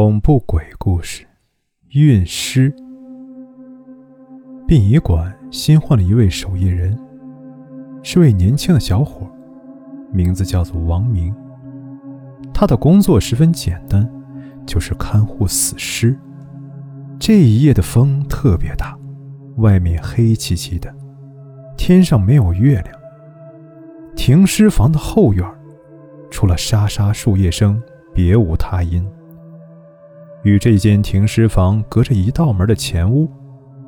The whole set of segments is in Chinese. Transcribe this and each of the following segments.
恐怖鬼故事，运尸。殡仪馆新换了一位守夜人，是位年轻的小伙，名字叫做王明。他的工作十分简单，就是看护死尸。这一夜的风特别大，外面黑漆漆的，天上没有月亮。停尸房的后院，除了沙沙树叶声，别无他音。与这间停尸房隔着一道门的前屋，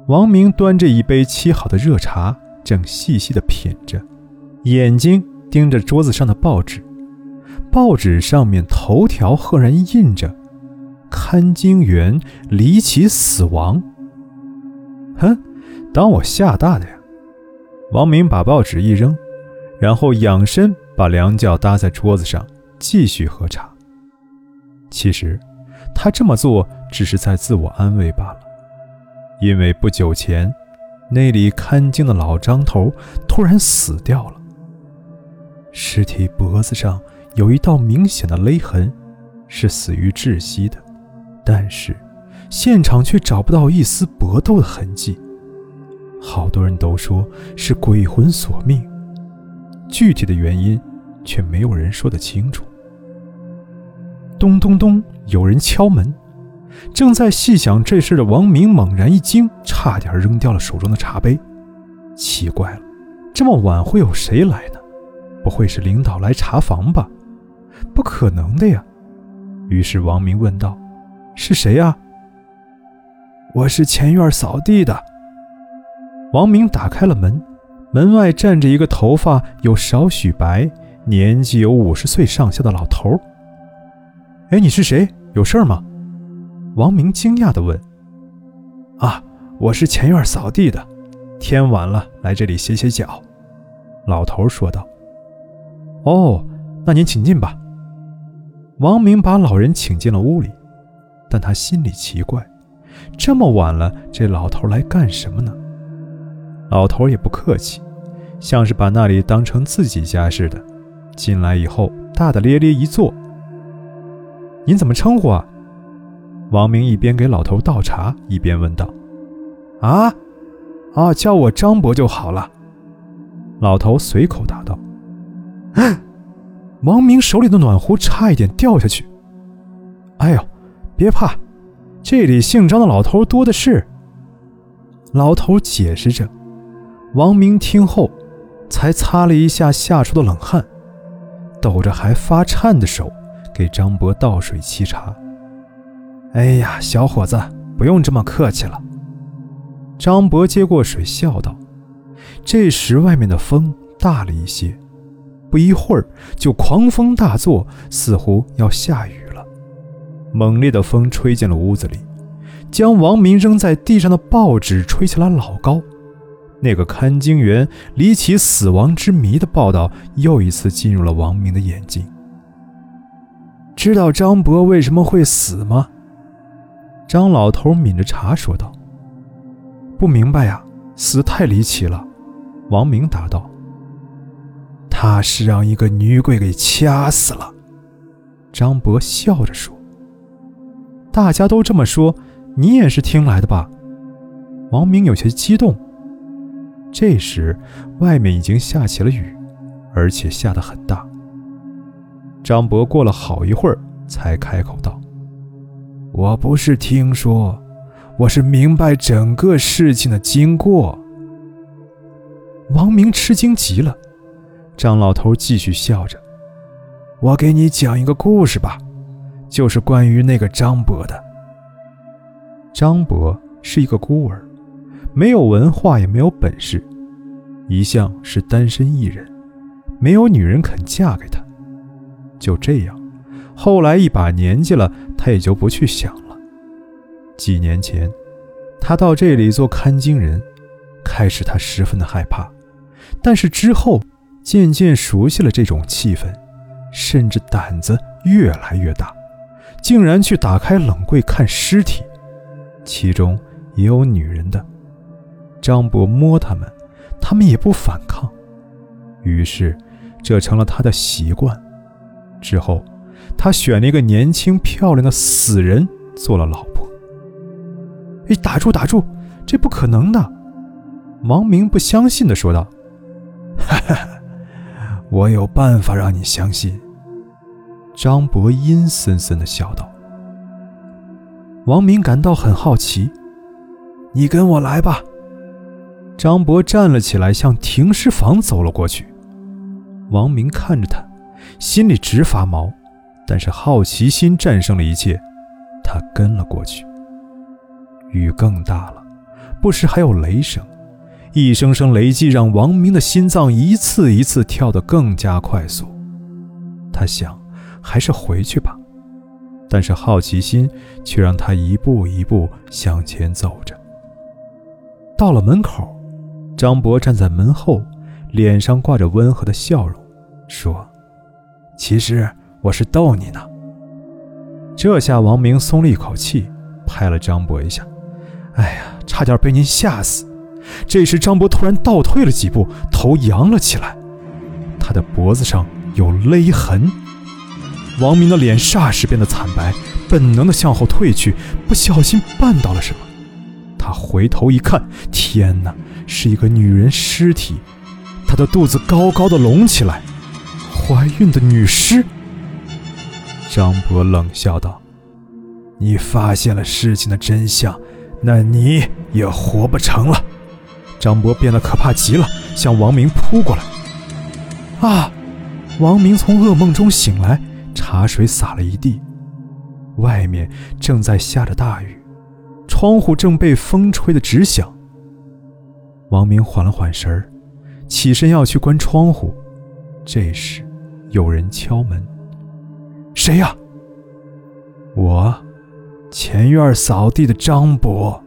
王明端着一杯沏好的热茶，正细细的品着，眼睛盯着桌子上的报纸。报纸上面头条赫然印着“看经员离奇死亡”。哼，当我吓大的呀！王明把报纸一扔，然后仰身把两脚搭在桌子上，继续喝茶。其实。他这么做只是在自我安慰罢了，因为不久前，那里看经的老张头突然死掉了。尸体脖子上有一道明显的勒痕，是死于窒息的，但是现场却找不到一丝搏斗的痕迹。好多人都说是鬼魂索命，具体的原因却没有人说得清楚。咚咚咚！有人敲门。正在细想这事的王明猛然一惊，差点扔掉了手中的茶杯。奇怪了，这么晚会有谁来呢？不会是领导来查房吧？不可能的呀！于是王明问道：“是谁呀？”“我是前院扫地的。”王明打开了门，门外站着一个头发有少许白、年纪有五十岁上下的老头。哎，你是谁？有事吗？王明惊讶地问。啊，我是前院扫地的，天晚了，来这里歇歇脚。老头说道。哦，那您请进吧。王明把老人请进了屋里，但他心里奇怪，这么晚了，这老头来干什么呢？老头也不客气，像是把那里当成自己家似的。进来以后，大大咧咧一坐。您怎么称呼啊？王明一边给老头倒茶，一边问道：“啊，啊，叫我张伯就好了。”老头随口答道。王明手里的暖壶差一点掉下去。哎呦，别怕，这里姓张的老头多的是。老头解释着。王明听后，才擦了一下吓出的冷汗，抖着还发颤的手。给张博倒水沏茶。哎呀，小伙子，不用这么客气了。张博接过水，笑道。这时外面的风大了一些，不一会儿就狂风大作，似乎要下雨了。猛烈的风吹进了屋子里，将王明扔在地上的报纸吹起来老高。那个看经员离奇死亡之谜的报道又一次进入了王明的眼睛。知道张博为什么会死吗？张老头抿着茶说道：“不明白呀，死太离奇了。”王明答道：“他是让一个女鬼给掐死了。”张博笑着说：“大家都这么说，你也是听来的吧？”王明有些激动。这时，外面已经下起了雨，而且下得很大。张博过了好一会儿，才开口道：“我不是听说，我是明白整个事情的经过。”王明吃惊极了。张老头继续笑着：“我给你讲一个故事吧，就是关于那个张博的。张博是一个孤儿，没有文化，也没有本事，一向是单身一人，没有女人肯嫁给他。”就这样，后来一把年纪了，他也就不去想了。几年前，他到这里做看经人，开始他十分的害怕，但是之后渐渐熟悉了这种气氛，甚至胆子越来越大，竟然去打开冷柜看尸体，其中也有女人的。张博摸他们，他们也不反抗，于是这成了他的习惯。之后，他选了一个年轻漂亮的死人做了老婆。哎，打住打住，这不可能的！王明不相信的说道：“哈哈，我有办法让你相信。”张博阴森森的笑道。王明感到很好奇：“你跟我来吧。”张博站了起来，向停尸房走了过去。王明看着他，心里直发毛，但是好奇心战胜了一切，他跟了过去。雨更大了，不时还有雷声，一声声雷击让王明的心脏一次一次跳得更加快速。他想，还是回去吧，但是好奇心却让他一步一步向前走着。到了门口，张博站在门后，脸上挂着温和的笑容，说：“其实我是逗你呢。”这下王明松了一口气，拍了张博一下。哎呀，差点被您吓死！这时，张博突然倒退了几步，头扬了起来，他的脖子上有勒痕。王明的脸霎时变得惨白，本能的向后退去，不小心绊到了什么。他回头一看，天哪，是一个女人尸体，她的肚子高高的隆起来，怀孕的女尸。张博冷笑道：“你发现了事情的真相。”那你也活不成了！张博变得可怕极了，向王明扑过来。啊！王明从噩梦中醒来，茶水洒了一地。外面正在下着大雨，窗户正被风吹得直响。王明缓了缓神儿，起身要去关窗户。这时，有人敲门。谁呀？我。前院扫地的张伯。